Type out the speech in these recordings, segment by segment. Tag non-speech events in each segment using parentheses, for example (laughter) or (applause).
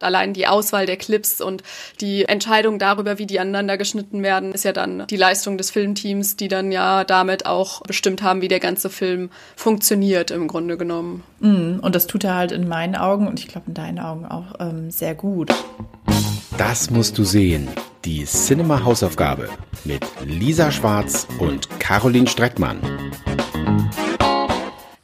Allein die Auswahl der Clips und die Entscheidung darüber, wie die aneinander geschnitten werden, ist ja dann die Leistung des Filmteams, die dann ja damit auch bestimmt haben, wie der ganze Film funktioniert im Grunde genommen. Mm, und das tut er halt in meinen Augen und ich glaube in deinen Augen auch ähm, sehr gut. Das musst du sehen. Die Cinema Hausaufgabe mit Lisa Schwarz und Caroline Streckmann.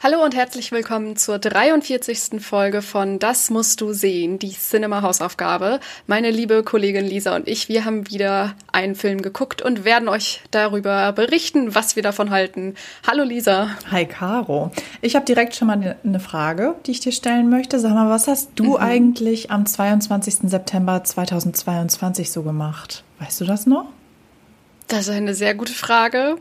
Hallo und herzlich willkommen zur 43. Folge von Das musst du sehen, die Cinema Hausaufgabe. Meine liebe Kollegin Lisa und ich, wir haben wieder einen Film geguckt und werden euch darüber berichten, was wir davon halten. Hallo Lisa. Hi Caro. Ich habe direkt schon mal eine Frage, die ich dir stellen möchte. Sag mal, was hast du mhm. eigentlich am 22. September 2022 so gemacht? Weißt du das noch? Das ist eine sehr gute Frage.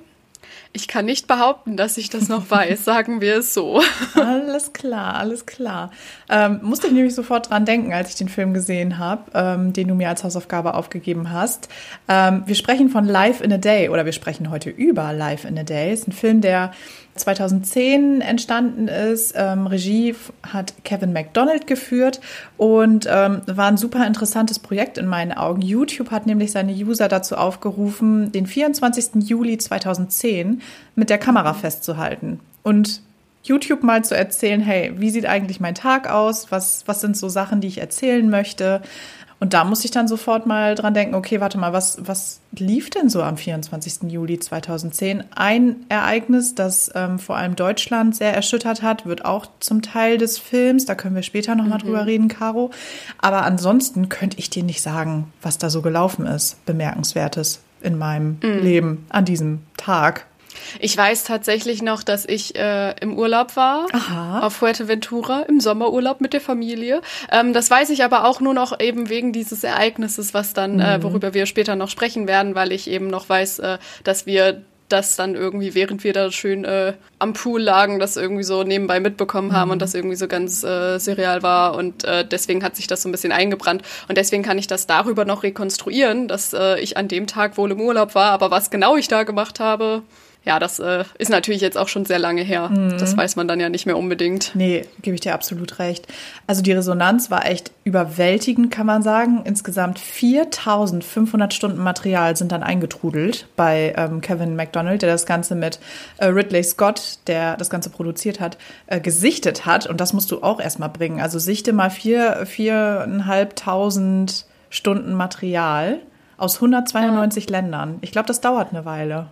Ich kann nicht behaupten, dass ich das noch weiß, (laughs) sagen wir es so. Alles klar, alles klar. Ähm, musste ich nämlich sofort dran denken, als ich den Film gesehen habe, ähm, den du mir als Hausaufgabe aufgegeben hast. Ähm, wir sprechen von Life in a Day oder wir sprechen heute über Life in a Day. Es ist ein Film, der 2010 entstanden ist. Ähm, Regie hat Kevin McDonald geführt und ähm, war ein super interessantes Projekt in meinen Augen. YouTube hat nämlich seine User dazu aufgerufen, den 24. Juli 2010 mit der Kamera festzuhalten und YouTube mal zu erzählen, hey, wie sieht eigentlich mein Tag aus? Was, was sind so Sachen, die ich erzählen möchte? Und da muss ich dann sofort mal dran denken, okay, warte mal, was, was lief denn so am 24. Juli 2010? Ein Ereignis, das ähm, vor allem Deutschland sehr erschüttert hat, wird auch zum Teil des Films. Da können wir später nochmal mhm. drüber reden, Caro. Aber ansonsten könnte ich dir nicht sagen, was da so gelaufen ist, bemerkenswertes in meinem mhm. Leben an diesem Tag. Ich weiß tatsächlich noch, dass ich äh, im Urlaub war Aha. auf Fuerteventura im Sommerurlaub mit der Familie. Ähm, das weiß ich aber auch nur noch eben wegen dieses Ereignisses, was dann, äh, mhm. äh, worüber wir später noch sprechen werden, weil ich eben noch weiß, äh, dass wir das dann irgendwie, während wir da schön äh, am Pool lagen, das irgendwie so nebenbei mitbekommen haben mhm. und das irgendwie so ganz äh, serial war und äh, deswegen hat sich das so ein bisschen eingebrannt und deswegen kann ich das darüber noch rekonstruieren, dass äh, ich an dem Tag wohl im Urlaub war, aber was genau ich da gemacht habe, ja, das äh, ist natürlich jetzt auch schon sehr lange her. Mhm. Das weiß man dann ja nicht mehr unbedingt. Nee, gebe ich dir absolut recht. Also die Resonanz war echt überwältigend, kann man sagen. Insgesamt 4500 Stunden Material sind dann eingetrudelt bei ähm, Kevin McDonald, der das Ganze mit äh, Ridley Scott, der das Ganze produziert hat, äh, gesichtet hat. Und das musst du auch erstmal bringen. Also sichte mal vier, viereinhalbtausend Stunden Material aus 192 ja. Ländern. Ich glaube, das dauert eine Weile.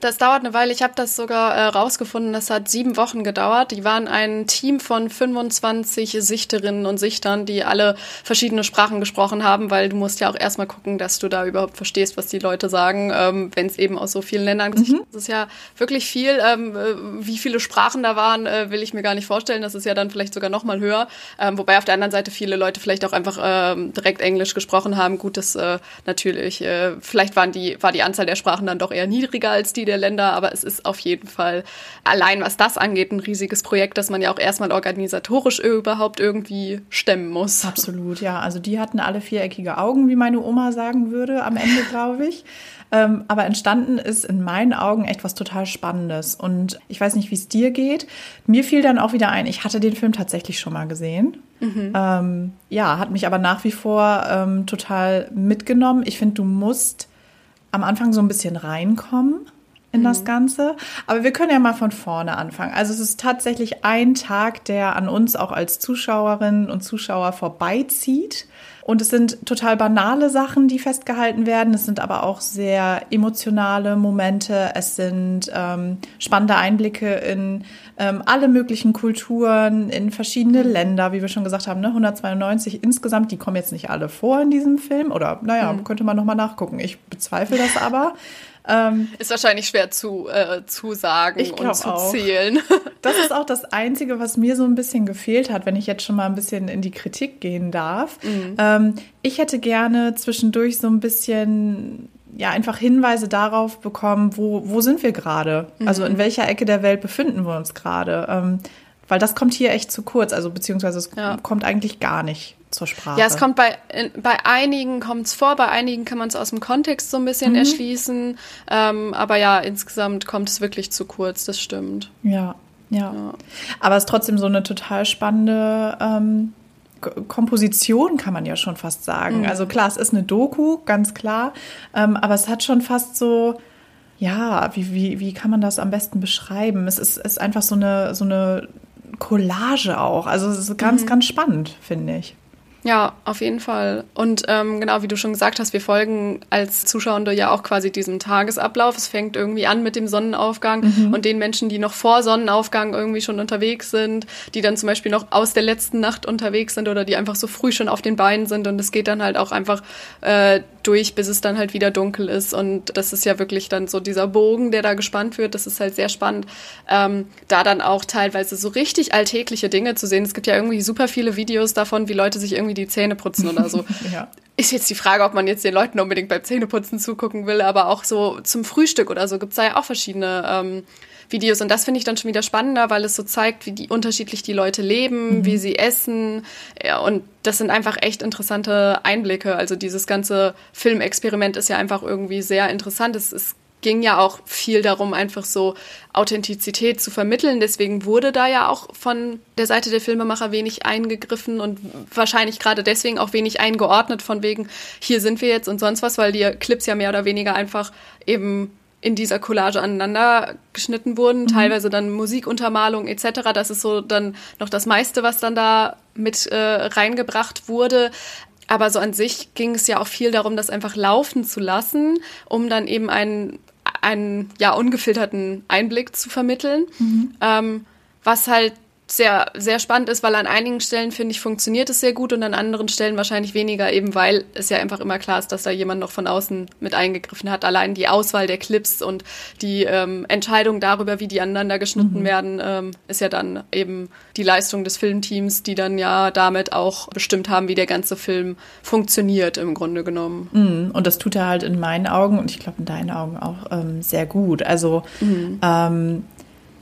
Das dauert eine Weile. Ich habe das sogar äh, rausgefunden. Das hat sieben Wochen gedauert. Die waren ein Team von 25 Sichterinnen und Sichtern, die alle verschiedene Sprachen gesprochen haben, weil du musst ja auch erstmal gucken, dass du da überhaupt verstehst, was die Leute sagen, ähm, wenn es eben aus so vielen Ländern mhm. Das ist ja wirklich viel. Ähm, äh, wie viele Sprachen da waren, äh, will ich mir gar nicht vorstellen. Das ist ja dann vielleicht sogar noch mal höher. Ähm, wobei auf der anderen Seite viele Leute vielleicht auch einfach ähm, direkt Englisch gesprochen haben. Gut, das äh, natürlich. Äh, vielleicht waren die, war die Anzahl der Sprachen dann doch eher niedriger als die der Länder, aber es ist auf jeden Fall allein, was das angeht, ein riesiges Projekt, das man ja auch erstmal organisatorisch überhaupt irgendwie stemmen muss. Absolut, ja. Also die hatten alle viereckige Augen, wie meine Oma sagen würde, am Ende, glaube ich. (laughs) Ähm, aber entstanden ist in meinen Augen etwas total Spannendes. Und ich weiß nicht, wie es dir geht. Mir fiel dann auch wieder ein, ich hatte den Film tatsächlich schon mal gesehen. Mhm. Ähm, ja, hat mich aber nach wie vor ähm, total mitgenommen. Ich finde, du musst am Anfang so ein bisschen reinkommen in mhm. das Ganze. Aber wir können ja mal von vorne anfangen. Also es ist tatsächlich ein Tag, der an uns auch als Zuschauerinnen und Zuschauer vorbeizieht. Und es sind total banale Sachen, die festgehalten werden. Es sind aber auch sehr emotionale Momente. Es sind ähm, spannende Einblicke in ähm, alle möglichen Kulturen, in verschiedene mhm. Länder, wie wir schon gesagt haben, ne? 192 insgesamt. Die kommen jetzt nicht alle vor in diesem Film. Oder naja, mhm. könnte man nochmal nachgucken. Ich bezweifle das aber. (laughs) Ähm, ist wahrscheinlich schwer zu, äh, zu sagen und zu auch. zählen. (laughs) Das ist auch das Einzige, was mir so ein bisschen gefehlt hat, wenn ich jetzt schon mal ein bisschen in die Kritik gehen darf. Mhm. Ähm, ich hätte gerne zwischendurch so ein bisschen ja einfach Hinweise darauf bekommen, wo, wo sind wir gerade? Mhm. Also in welcher Ecke der Welt befinden wir uns gerade? Ähm, weil das kommt hier echt zu kurz, also beziehungsweise es ja. kommt eigentlich gar nicht zur Sprache. Ja, es kommt bei, bei einigen kommt es vor, bei einigen kann man es aus dem Kontext so ein bisschen mhm. erschließen. Ähm, aber ja, insgesamt kommt es wirklich zu kurz, das stimmt. Ja, ja. ja. Aber es ist trotzdem so eine total spannende ähm, Komposition, kann man ja schon fast sagen. Mhm. Also klar, es ist eine Doku, ganz klar, ähm, aber es hat schon fast so, ja, wie, wie, wie kann man das am besten beschreiben? Es ist, ist einfach so eine, so eine Collage auch. Also es ist ganz, ganz spannend, finde ich. Ja, auf jeden Fall. Und ähm, genau wie du schon gesagt hast, wir folgen als Zuschauende ja auch quasi diesem Tagesablauf. Es fängt irgendwie an mit dem Sonnenaufgang Mhm. und den Menschen, die noch vor Sonnenaufgang irgendwie schon unterwegs sind, die dann zum Beispiel noch aus der letzten Nacht unterwegs sind oder die einfach so früh schon auf den Beinen sind. Und es geht dann halt auch einfach äh, durch, bis es dann halt wieder dunkel ist. Und das ist ja wirklich dann so dieser Bogen, der da gespannt wird. Das ist halt sehr spannend, ähm, da dann auch teilweise so richtig alltägliche Dinge zu sehen. Es gibt ja irgendwie super viele Videos davon, wie Leute sich irgendwie die Zähne putzen oder so. (laughs) Ja. Ist jetzt die Frage, ob man jetzt den Leuten unbedingt beim Zähneputzen zugucken will, aber auch so zum Frühstück oder so gibt's da ja auch verschiedene ähm, Videos. Und das finde ich dann schon wieder spannender, weil es so zeigt, wie die unterschiedlich die Leute leben, wie sie essen. Ja, und das sind einfach echt interessante Einblicke. Also dieses ganze Filmexperiment ist ja einfach irgendwie sehr interessant. Es, es ging ja auch viel darum, einfach so Authentizität zu vermitteln. Deswegen wurde da ja auch von der Seite der Filmemacher wenig eingegriffen und wahrscheinlich gerade deswegen auch wenig eingeordnet von wegen, hier sind wir jetzt und sonst was, weil die Clips ja mehr oder weniger einfach eben in dieser Collage aneinander geschnitten wurden, teilweise dann Musikuntermalung etc. Das ist so dann noch das meiste, was dann da mit äh, reingebracht wurde. Aber so an sich ging es ja auch viel darum, das einfach laufen zu lassen, um dann eben einen, einen ja, ungefilterten Einblick zu vermitteln. Ähm, was halt sehr, sehr spannend ist, weil an einigen Stellen, finde ich, funktioniert es sehr gut und an anderen Stellen wahrscheinlich weniger, eben weil es ja einfach immer klar ist, dass da jemand noch von außen mit eingegriffen hat. Allein die Auswahl der Clips und die ähm, Entscheidung darüber, wie die aneinander geschnitten werden, ähm, ist ja dann eben die Leistung des Filmteams, die dann ja damit auch bestimmt haben, wie der ganze Film funktioniert, im Grunde genommen. Mhm. Und das tut er halt in meinen Augen und ich glaube in deinen Augen auch ähm, sehr gut. Also ähm,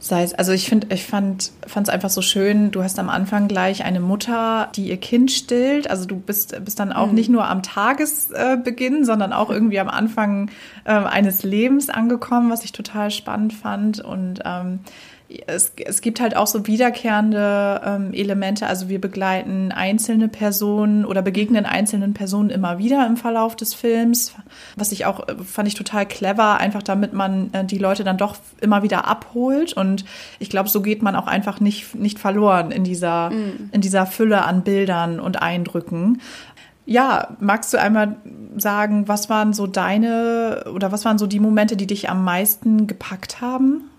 sei es, also ich finde, ich fand es einfach so schön. Du hast am Anfang gleich eine Mutter, die ihr Kind stillt. Also du bist bist dann auch nicht nur am Tagesbeginn, sondern auch irgendwie am Anfang äh, eines Lebens angekommen, was ich total spannend fand und ähm, es, es gibt halt auch so wiederkehrende ähm, Elemente. Also wir begleiten einzelne Personen oder begegnen einzelnen Personen immer wieder im Verlauf des Films, was ich auch äh, fand ich total clever, einfach damit man äh, die Leute dann doch immer wieder abholt. Und ich glaube, so geht man auch einfach nicht, nicht verloren in dieser, in dieser Fülle an Bildern und Eindrücken. Ja, magst du einmal sagen, was waren so deine oder was waren so die Momente, die dich am meisten gepackt haben?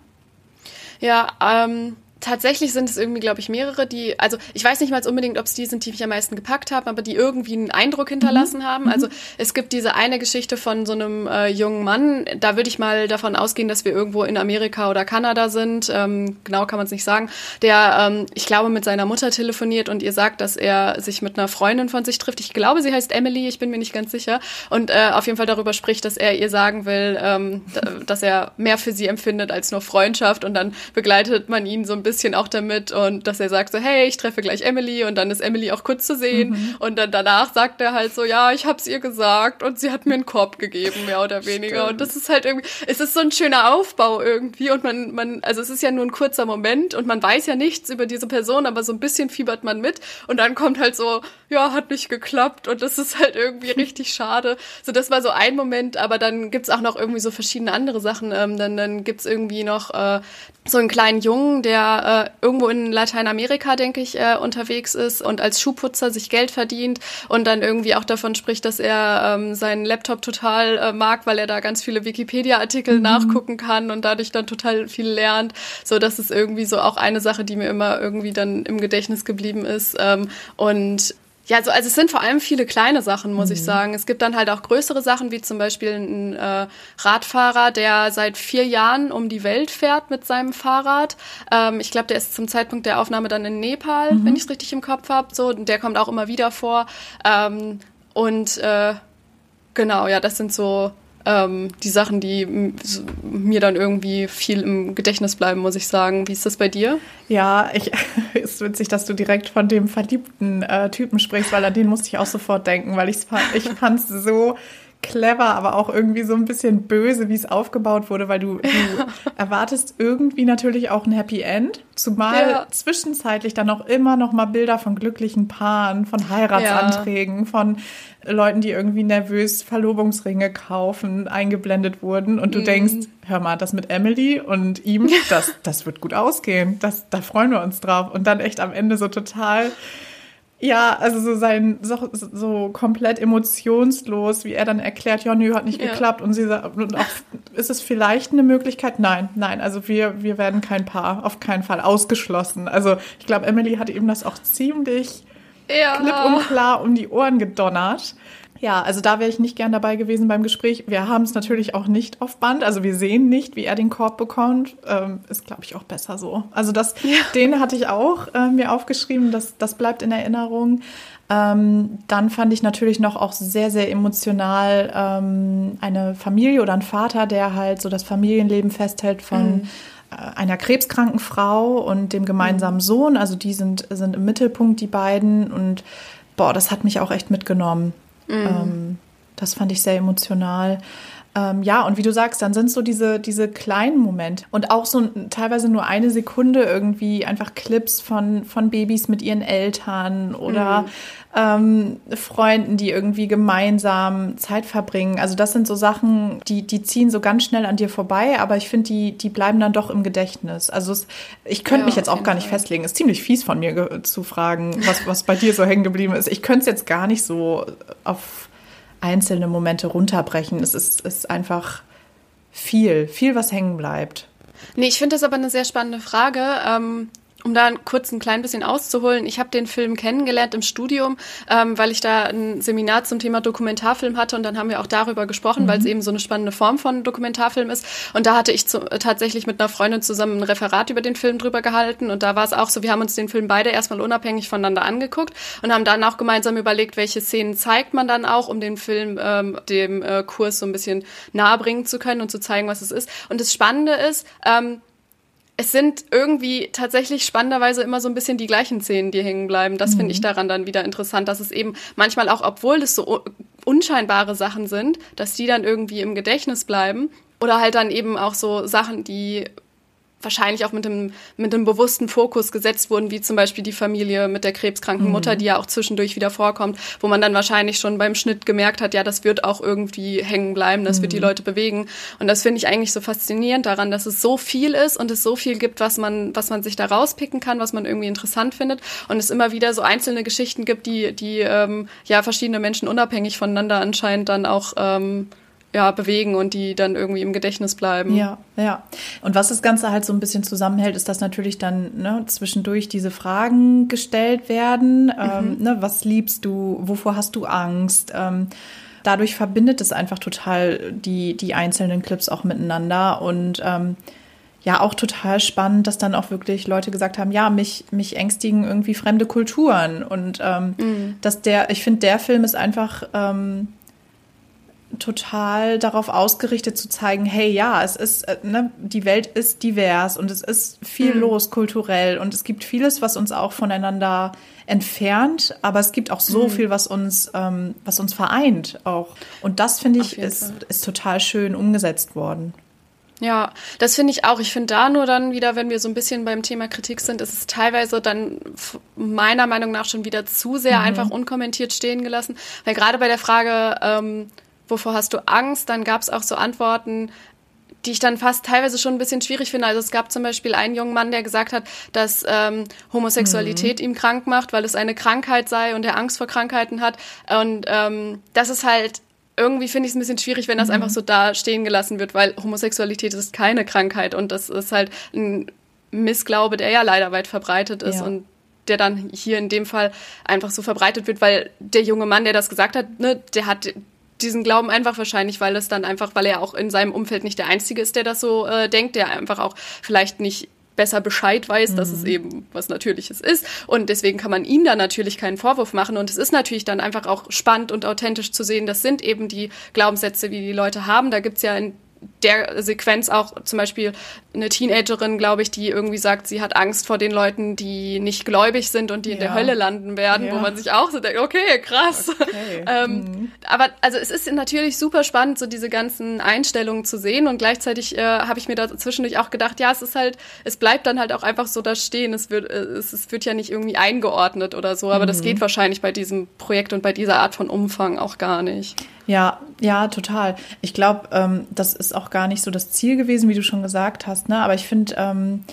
Ja, ähm, tatsächlich sind es irgendwie, glaube ich, mehrere, die, also ich weiß nicht mal unbedingt, ob es die sind, die mich am meisten gepackt haben, aber die irgendwie einen Eindruck hinterlassen haben. Also es gibt diese eine Geschichte von so einem äh, jungen Mann, da würde ich mal davon ausgehen, dass wir irgendwo in Amerika oder Kanada sind, ähm, genau kann man es nicht sagen, der, ähm, ich glaube, mit seiner Mutter telefoniert und ihr sagt, dass er sich mit einer Freundin von sich trifft. Ich glaube, sie heißt Emily, ich bin mir nicht ganz sicher. Und äh, auf jeden Fall darüber spricht, dass er ihr sagen will, ähm, dass er mehr für sie empfindet als nur Freundschaft und dann begleitet man ihn so ein bisschen auch damit und dass er sagt so, hey, ich treffe gleich Emily und dann ist Emily auch kurz zu sehen und dann danach sagt er halt so, ja, ich hab's ihr gesagt und sie hat mir einen Korb gegeben, mehr oder weniger und das ist halt irgendwie, es ist so ein schöner Aufbau irgendwie und man, man, also es ist ja nur ein kurzer Moment und man weiß ja nichts über diese Person, aber so ein bisschen fiebert man mit und dann kommt halt so, ja, hat nicht geklappt und das ist halt irgendwie (laughs) richtig schade. So, das war so ein Moment, aber dann gibt's auch noch irgendwie so verschiedene andere Sachen. Ähm, dann, dann gibt's irgendwie noch äh, so einen kleinen Jungen, der äh, irgendwo in Lateinamerika, denke ich, äh, unterwegs ist und als Schuhputzer sich Geld verdient und dann irgendwie auch davon spricht, dass er ähm, seinen Laptop total äh, mag, weil er da ganz viele Wikipedia-Artikel nachgucken kann und dadurch dann total viel lernt. So, das ist irgendwie so auch eine Sache, die mir immer irgendwie dann im Gedächtnis geblieben ist. Ähm, und ja, so, also es sind vor allem viele kleine Sachen, muss ich sagen. Es gibt dann halt auch größere Sachen, wie zum Beispiel ein äh, Radfahrer, der seit vier Jahren um die Welt fährt mit seinem Fahrrad. Ähm, ich glaube, der ist zum Zeitpunkt der Aufnahme dann in Nepal, wenn ich es richtig im Kopf habe. So, der kommt auch immer wieder vor. Ähm, und äh, genau, ja, das sind so ähm, die Sachen, die mir dann irgendwie viel im Gedächtnis bleiben, muss ich sagen. Wie ist das bei dir? Ja, ich, (laughs) ist witzig, dass du direkt von dem verliebten äh, Typen sprichst, weil an den musste ich auch sofort denken, weil ich fand es so clever, aber auch irgendwie so ein bisschen böse, wie es aufgebaut wurde, weil du, du (laughs) erwartest irgendwie natürlich auch ein Happy End, zumal ja. zwischenzeitlich dann auch immer noch mal Bilder von glücklichen Paaren, von Heiratsanträgen, ja. von Leuten, die irgendwie nervös Verlobungsringe kaufen, eingeblendet wurden und du mhm. denkst, hör mal, das mit Emily und ihm, (laughs) das, das wird gut ausgehen, das, da freuen wir uns drauf und dann echt am Ende so total ja, also so sein, so, so komplett emotionslos, wie er dann erklärt, ja, nö, hat nicht ja. geklappt. Und sie sagt, und auch, ist es vielleicht eine Möglichkeit? Nein, nein, also wir, wir werden kein Paar, auf keinen Fall ausgeschlossen. Also ich glaube, Emily hat ihm das auch ziemlich ja. klipp und klar um die Ohren gedonnert. Ja, also da wäre ich nicht gern dabei gewesen beim Gespräch. Wir haben es natürlich auch nicht auf Band, also wir sehen nicht, wie er den Korb bekommt. Ähm, ist, glaube ich, auch besser so. Also das, ja. den hatte ich auch äh, mir aufgeschrieben, das, das bleibt in Erinnerung. Ähm, dann fand ich natürlich noch auch sehr, sehr emotional ähm, eine Familie oder ein Vater, der halt so das Familienleben festhält von mhm. Äh, einer krebskranken Frau und dem gemeinsamen mhm. Sohn. Also die sind, sind im Mittelpunkt, die beiden. Und boah, das hat mich auch echt mitgenommen. Mhm. Ähm, das fand ich sehr emotional. Ähm, ja, und wie du sagst, dann sind so diese, diese kleinen Momente und auch so teilweise nur eine Sekunde irgendwie einfach Clips von, von Babys mit ihren Eltern oder mhm. ähm, Freunden, die irgendwie gemeinsam Zeit verbringen. Also das sind so Sachen, die, die ziehen so ganz schnell an dir vorbei, aber ich finde, die, die bleiben dann doch im Gedächtnis. Also es, ich könnte ja, mich jetzt auch gar nicht Fall. festlegen. Ist ziemlich fies von mir zu fragen, was, was bei dir so hängen geblieben ist. Ich könnte es jetzt gar nicht so auf einzelne Momente runterbrechen. Es ist, ist einfach viel, viel, was hängen bleibt. Nee, ich finde das aber eine sehr spannende Frage. Ähm, um da kurz ein klein bisschen auszuholen, ich habe den Film kennengelernt im Studium, ähm, weil ich da ein Seminar zum Thema Dokumentarfilm hatte und dann haben wir auch darüber gesprochen, mhm. weil es eben so eine spannende Form von Dokumentarfilm ist. Und da hatte ich zu, tatsächlich mit einer Freundin zusammen ein Referat über den Film drüber gehalten und da war es auch so, wir haben uns den Film beide erstmal unabhängig voneinander angeguckt und haben dann auch gemeinsam überlegt, welche Szenen zeigt man dann auch, um den Film ähm, dem äh, Kurs so ein bisschen nahebringen zu können und zu zeigen, was es ist. Und das Spannende ist, ähm, es sind irgendwie tatsächlich spannenderweise immer so ein bisschen die gleichen Szenen, die hängen bleiben. Das mhm. finde ich daran dann wieder interessant, dass es eben manchmal auch, obwohl es so unscheinbare Sachen sind, dass die dann irgendwie im Gedächtnis bleiben. Oder halt dann eben auch so Sachen, die wahrscheinlich auch mit dem, mit dem bewussten Fokus gesetzt wurden, wie zum Beispiel die Familie mit der krebskranken mhm. Mutter, die ja auch zwischendurch wieder vorkommt, wo man dann wahrscheinlich schon beim Schnitt gemerkt hat, ja, das wird auch irgendwie hängen bleiben, das mhm. wird die mhm. Leute bewegen. Und das finde ich eigentlich so faszinierend daran, dass es so viel ist und es so viel gibt, was man, was man sich da rauspicken kann, was man irgendwie interessant findet. Und es immer wieder so einzelne Geschichten gibt, die, die ähm, ja verschiedene Menschen unabhängig voneinander anscheinend dann auch ähm, ja, bewegen und die dann irgendwie im Gedächtnis bleiben. Ja, ja. Und was das Ganze halt so ein bisschen zusammenhält, ist, dass natürlich dann ne, zwischendurch diese Fragen gestellt werden. Mhm. Ähm, ne, was liebst du? Wovor hast du Angst? Ähm, dadurch verbindet es einfach total die, die einzelnen Clips auch miteinander und ähm, ja, auch total spannend, dass dann auch wirklich Leute gesagt haben, ja, mich, mich ängstigen irgendwie fremde Kulturen und ähm, mhm. dass der, ich finde, der Film ist einfach ähm, total darauf ausgerichtet zu zeigen, hey, ja, es ist, äh, ne, die Welt ist divers und es ist viel mhm. los kulturell und es gibt vieles, was uns auch voneinander entfernt, aber es gibt auch so mhm. viel, was uns, ähm, was uns vereint auch. Und das finde ich ist, ist total schön umgesetzt worden. Ja, das finde ich auch. Ich finde da nur dann wieder, wenn wir so ein bisschen beim Thema Kritik sind, ist es teilweise dann meiner Meinung nach schon wieder zu sehr mhm. einfach unkommentiert stehen gelassen. Weil gerade bei der Frage, ähm, wovor hast du Angst? Dann gab es auch so Antworten, die ich dann fast teilweise schon ein bisschen schwierig finde. Also es gab zum Beispiel einen jungen Mann, der gesagt hat, dass ähm, Homosexualität mhm. ihm krank macht, weil es eine Krankheit sei und er Angst vor Krankheiten hat. Und ähm, das ist halt irgendwie finde ich es ein bisschen schwierig, wenn das mhm. einfach so da stehen gelassen wird, weil Homosexualität ist keine Krankheit und das ist halt ein Missglaube, der ja leider weit verbreitet ist ja. und der dann hier in dem Fall einfach so verbreitet wird, weil der junge Mann, der das gesagt hat, ne, der hat diesen Glauben einfach wahrscheinlich, weil es dann einfach, weil er auch in seinem Umfeld nicht der Einzige ist, der das so äh, denkt, der einfach auch vielleicht nicht besser Bescheid weiß, mhm. dass es mhm. eben was Natürliches ist. Und deswegen kann man ihm da natürlich keinen Vorwurf machen. Und es ist natürlich dann einfach auch spannend und authentisch zu sehen, das sind eben die Glaubenssätze, wie die Leute haben. Da gibt's ja in der Sequenz auch zum Beispiel eine Teenagerin, glaube ich, die irgendwie sagt, sie hat Angst vor den Leuten, die nicht gläubig sind und die ja. in der Hölle landen werden, ja. wo man sich auch so denkt, okay, krass. Okay. (laughs) ähm, mhm. Aber also es ist natürlich super spannend, so diese ganzen Einstellungen zu sehen und gleichzeitig äh, habe ich mir da zwischendurch auch gedacht, ja, es ist halt, es bleibt dann halt auch einfach so da stehen. Es wird, äh, es, es wird ja nicht irgendwie eingeordnet oder so, aber mhm. das geht wahrscheinlich bei diesem Projekt und bei dieser Art von Umfang auch gar nicht. Ja, ja, total. Ich glaube, ähm, das ist auch gar nicht so das Ziel gewesen, wie du schon gesagt hast. Ne? Aber ich finde, ähm,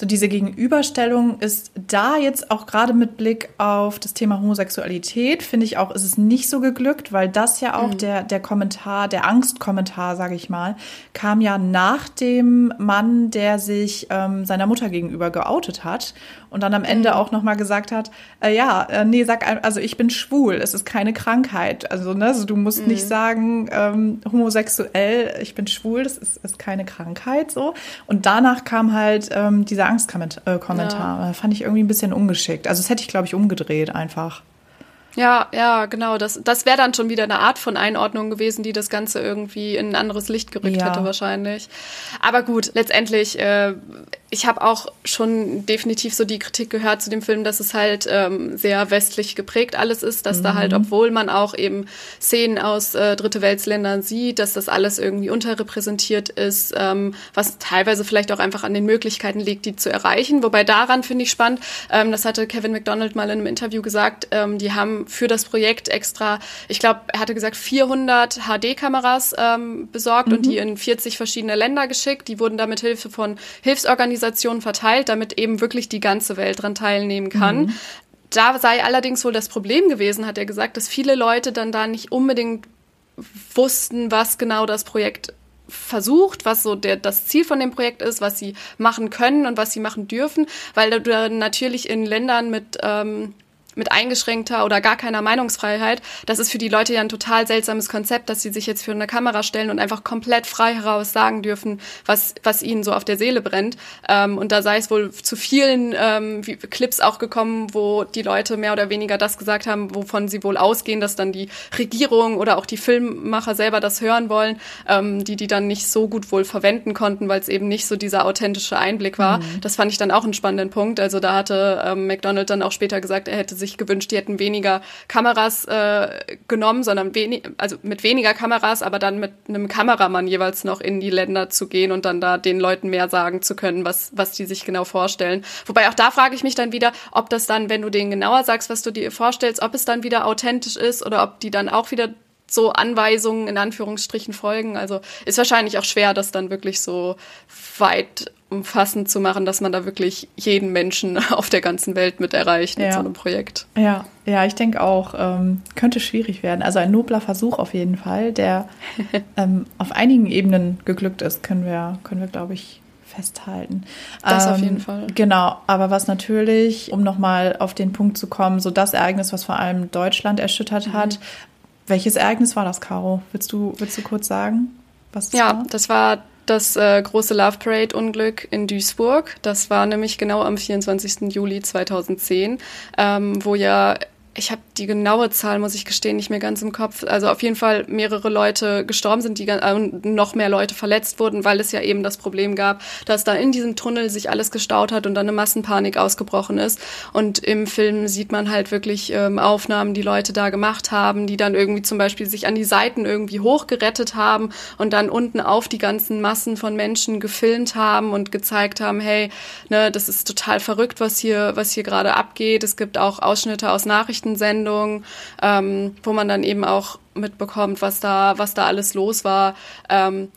so diese Gegenüberstellung ist da jetzt auch gerade mit Blick auf das Thema Homosexualität, finde ich auch, ist es nicht so geglückt, weil das ja auch mhm. der, der Kommentar, der Angstkommentar, sage ich mal, kam ja nach dem Mann, der sich ähm, seiner Mutter gegenüber geoutet hat und dann am Ende mhm. auch nochmal gesagt hat, äh, ja, äh, nee, sag, also ich bin schwul, es ist keine Krankheit. Also, ne, also du musst mhm. nicht sagen, ähm, homosexuell, ich bin schwul, das ist, ist keine Krankheit, so. Und danach kam halt ähm, dieser Angstkommentar. Äh, ja. Fand ich irgendwie ein bisschen ungeschickt. Also das hätte ich, glaube ich, umgedreht einfach. Ja, ja, genau. Das, das wäre dann schon wieder eine Art von Einordnung gewesen, die das Ganze irgendwie in ein anderes Licht gerückt ja. hätte wahrscheinlich. Aber gut, letztendlich äh, ich habe auch schon definitiv so die Kritik gehört zu dem Film, dass es halt ähm, sehr westlich geprägt alles ist, dass mhm. da halt, mhm. obwohl man auch eben Szenen aus äh, Dritte Weltländern sieht, dass das alles irgendwie unterrepräsentiert ist, ähm, was teilweise vielleicht auch einfach an den Möglichkeiten liegt, die zu erreichen. Wobei daran finde ich spannend, ähm, das hatte Kevin McDonald mal in einem Interview gesagt, ähm, die haben für das Projekt extra, ich glaube, er hatte gesagt 400 HD-Kameras ähm, besorgt mhm. und die in 40 verschiedene Länder geschickt. Die wurden da mit Hilfe von Hilfsorganisationen Organisationen verteilt, damit eben wirklich die ganze Welt dran teilnehmen kann. Mhm. Da sei allerdings wohl das Problem gewesen, hat er gesagt, dass viele Leute dann da nicht unbedingt wussten, was genau das Projekt versucht, was so der, das Ziel von dem Projekt ist, was sie machen können und was sie machen dürfen, weil du natürlich in Ländern mit ähm, mit eingeschränkter oder gar keiner Meinungsfreiheit, das ist für die Leute ja ein total seltsames Konzept, dass sie sich jetzt für eine Kamera stellen und einfach komplett frei heraus sagen dürfen, was, was ihnen so auf der Seele brennt. Ähm, und da sei es wohl zu vielen ähm, Clips auch gekommen, wo die Leute mehr oder weniger das gesagt haben, wovon sie wohl ausgehen, dass dann die Regierung oder auch die Filmmacher selber das hören wollen, ähm, die die dann nicht so gut wohl verwenden konnten, weil es eben nicht so dieser authentische Einblick war. Mhm. Das fand ich dann auch einen spannenden Punkt. Also da hatte ähm, McDonald dann auch später gesagt, er hätte sich gewünscht, die hätten weniger Kameras äh, genommen, sondern wenig, also mit weniger Kameras, aber dann mit einem Kameramann jeweils noch in die Länder zu gehen und dann da den Leuten mehr sagen zu können, was, was die sich genau vorstellen. Wobei auch da frage ich mich dann wieder, ob das dann, wenn du denen genauer sagst, was du dir vorstellst, ob es dann wieder authentisch ist oder ob die dann auch wieder so Anweisungen in Anführungsstrichen folgen. Also ist wahrscheinlich auch schwer, das dann wirklich so weit umfassend zu machen, dass man da wirklich jeden Menschen (laughs) auf der ganzen Welt mit erreicht ja. mit so einem Projekt. Ja, ja, ich denke auch, ähm, könnte schwierig werden. Also ein nobler Versuch auf jeden Fall, der (laughs) ähm, auf einigen Ebenen geglückt ist, können wir, können wir, glaube ich, festhalten. Das ähm, auf jeden Fall. Genau, aber was natürlich, um nochmal auf den Punkt zu kommen, so das Ereignis, was vor allem Deutschland erschüttert mhm. hat. Welches Ereignis war das, Caro? Willst du, willst du kurz sagen? Was ja, war? das war das äh, große Love Parade Unglück in Duisburg. Das war nämlich genau am 24. Juli 2010, ähm, wo ja ich habe die genaue Zahl, muss ich gestehen, nicht mehr ganz im Kopf. Also auf jeden Fall mehrere Leute gestorben sind, die äh, noch mehr Leute verletzt wurden, weil es ja eben das Problem gab, dass da in diesem Tunnel sich alles gestaut hat und dann eine Massenpanik ausgebrochen ist. Und im Film sieht man halt wirklich ähm, Aufnahmen, die Leute da gemacht haben, die dann irgendwie zum Beispiel sich an die Seiten irgendwie hochgerettet haben und dann unten auf die ganzen Massen von Menschen gefilmt haben und gezeigt haben, hey, ne, das ist total verrückt, was hier, was hier gerade abgeht. Es gibt auch Ausschnitte aus Nachrichten Nachrichtensendung, ähm, wo man dann eben auch mitbekommt, was da, was da alles los war. Ähm,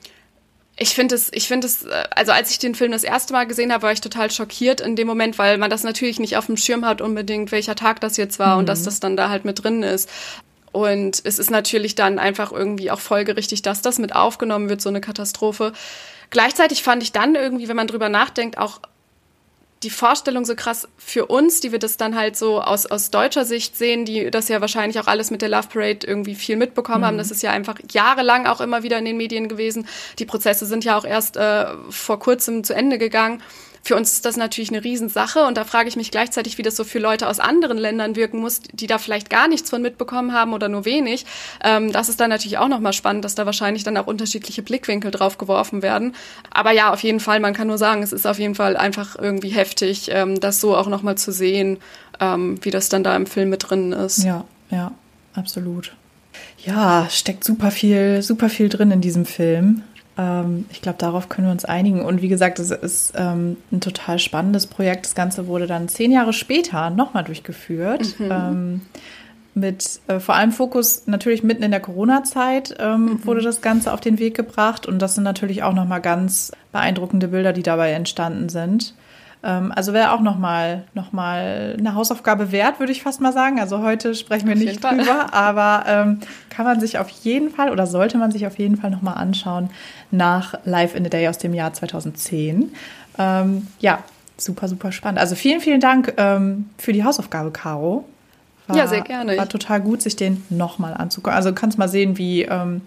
ich finde es, ich finde es, äh, also als ich den Film das erste Mal gesehen habe, war ich total schockiert in dem Moment, weil man das natürlich nicht auf dem Schirm hat unbedingt, welcher Tag das jetzt war mhm. und dass mhm. das dann da halt mit drin ist. Und es ist natürlich dann einfach irgendwie auch folgerichtig, dass das mit aufgenommen wird, so eine Katastrophe. Gleichzeitig fand ich dann irgendwie, wenn man drüber nachdenkt, auch die Vorstellung so krass für uns, die wir das dann halt so aus, aus deutscher Sicht sehen, die das ja wahrscheinlich auch alles mit der Love Parade irgendwie viel mitbekommen mhm. haben. Das ist ja einfach jahrelang auch immer wieder in den Medien gewesen. Die Prozesse sind ja auch erst äh, vor kurzem zu Ende gegangen. Für uns ist das natürlich eine Riesensache und da frage ich mich gleichzeitig, wie das so für Leute aus anderen Ländern wirken muss, die da vielleicht gar nichts von mitbekommen haben oder nur wenig. Ähm, das ist dann natürlich auch nochmal spannend, dass da wahrscheinlich dann auch unterschiedliche Blickwinkel drauf geworfen werden. Aber ja, auf jeden Fall, man kann nur sagen, es ist auf jeden Fall einfach irgendwie heftig, ähm, das so auch nochmal zu sehen, ähm, wie das dann da im Film mit drin ist. Ja, ja, absolut. Ja, steckt super viel, super viel drin in diesem Film. Ähm, ich glaube, darauf können wir uns einigen. Und wie gesagt, es ist ähm, ein total spannendes Projekt. Das Ganze wurde dann zehn Jahre später nochmal durchgeführt. Mhm. Ähm, mit äh, vor allem Fokus natürlich mitten in der Corona-Zeit ähm, mhm. wurde das Ganze auf den Weg gebracht. Und das sind natürlich auch nochmal ganz beeindruckende Bilder, die dabei entstanden sind. Ähm, also wäre auch nochmal noch mal eine Hausaufgabe wert, würde ich fast mal sagen. Also heute sprechen wir auf nicht drüber, aber ähm, kann man sich auf jeden Fall oder sollte man sich auf jeden Fall nochmal anschauen nach Live in the Day aus dem Jahr 2010. Ähm, ja, super, super spannend. Also vielen, vielen Dank ähm, für die Hausaufgabe, Caro. War, ja, sehr gerne. War total gut, sich den nochmal anzugucken. Also du kannst mal sehen, wie ähm,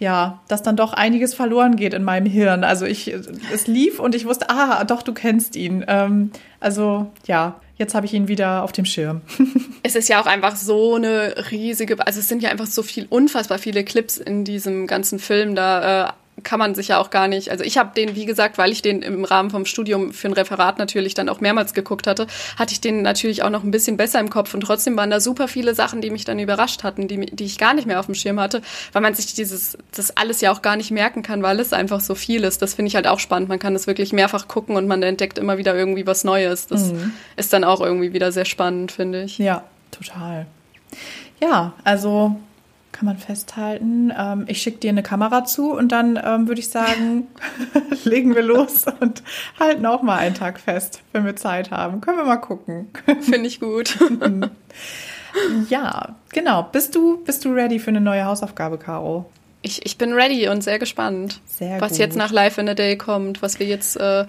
ja, dass dann doch einiges verloren geht in meinem Hirn. Also ich, es lief und ich wusste, ah, doch, du kennst ihn. Ähm, also ja, jetzt habe ich ihn wieder auf dem Schirm. (laughs) es ist ja auch einfach so eine riesige, also es sind ja einfach so viel, unfassbar viele Clips in diesem ganzen Film. Da äh, kann man sich ja auch gar nicht. Also ich habe den, wie gesagt, weil ich den im Rahmen vom Studium für ein Referat natürlich dann auch mehrmals geguckt hatte, hatte ich den natürlich auch noch ein bisschen besser im Kopf und trotzdem waren da super viele Sachen, die mich dann überrascht hatten, die, die ich gar nicht mehr auf dem Schirm hatte, weil man sich dieses, das alles ja auch gar nicht merken kann, weil es einfach so viel ist. Das finde ich halt auch spannend. Man kann es wirklich mehrfach gucken und man entdeckt immer wieder irgendwie was Neues. Das mhm. ist dann auch irgendwie wieder sehr spannend, finde ich. Ja, total. Ja, also kann man festhalten. Ähm, ich schicke dir eine Kamera zu und dann ähm, würde ich sagen, (laughs) legen wir los und halten auch mal einen Tag fest, wenn wir Zeit haben. Können wir mal gucken. (laughs) Finde ich gut. (laughs) ja, genau. Bist du, bist du ready für eine neue Hausaufgabe, Caro? Ich, ich bin ready und sehr gespannt, sehr was gut. jetzt nach Life in a Day kommt, was wir jetzt äh,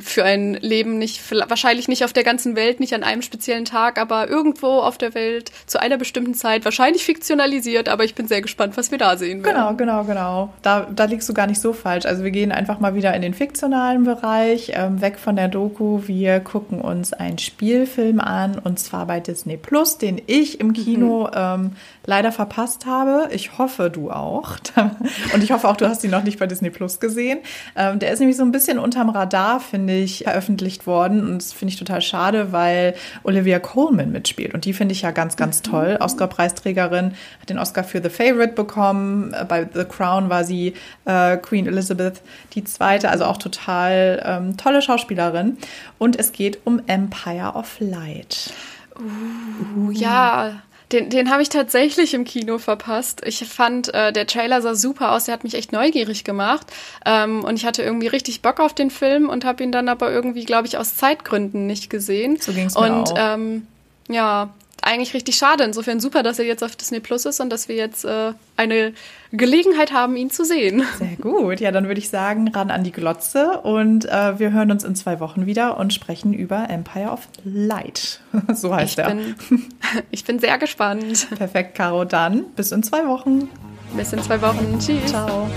für ein Leben nicht, wahrscheinlich nicht auf der ganzen Welt, nicht an einem speziellen Tag, aber irgendwo auf der Welt zu einer bestimmten Zeit, wahrscheinlich fiktionalisiert, aber ich bin sehr gespannt, was wir da sehen werden. Genau, genau, genau. Da, da liegst du gar nicht so falsch. Also wir gehen einfach mal wieder in den fiktionalen Bereich, ähm, weg von der Doku. Wir gucken uns einen Spielfilm an und zwar bei Disney Plus, den ich im Kino mhm. ähm, leider verpasst habe. Ich hoffe, du auch. (laughs) Und ich hoffe auch, du hast ihn noch nicht bei Disney Plus gesehen. Ähm, der ist nämlich so ein bisschen unterm Radar, finde ich, veröffentlicht worden. Und das finde ich total schade, weil Olivia Coleman mitspielt. Und die finde ich ja ganz, ganz mhm. toll. Oscar-Preisträgerin, hat den Oscar für The Favorite bekommen. Äh, bei The Crown war sie äh, Queen Elizabeth die zweite. Also auch total ähm, tolle Schauspielerin. Und es geht um Empire of Light. Uh, uh. Ja, den, den habe ich tatsächlich im Kino verpasst. Ich fand, äh, der Trailer sah super aus, der hat mich echt neugierig gemacht. Ähm, und ich hatte irgendwie richtig Bock auf den Film und habe ihn dann aber irgendwie, glaube ich, aus Zeitgründen nicht gesehen. So ging es mir und, auch. Ähm, ja, eigentlich richtig schade. Insofern super, dass er jetzt auf Disney Plus ist und dass wir jetzt äh, eine Gelegenheit haben, ihn zu sehen. Sehr gut. Ja, dann würde ich sagen, ran an die Glotze und äh, wir hören uns in zwei Wochen wieder und sprechen über Empire of Light. (laughs) so heißt ich er. Bin, (laughs) ich bin sehr gespannt. Perfekt, Caro. Dann bis in zwei Wochen. Bis in zwei Wochen. Tschüss. Ciao.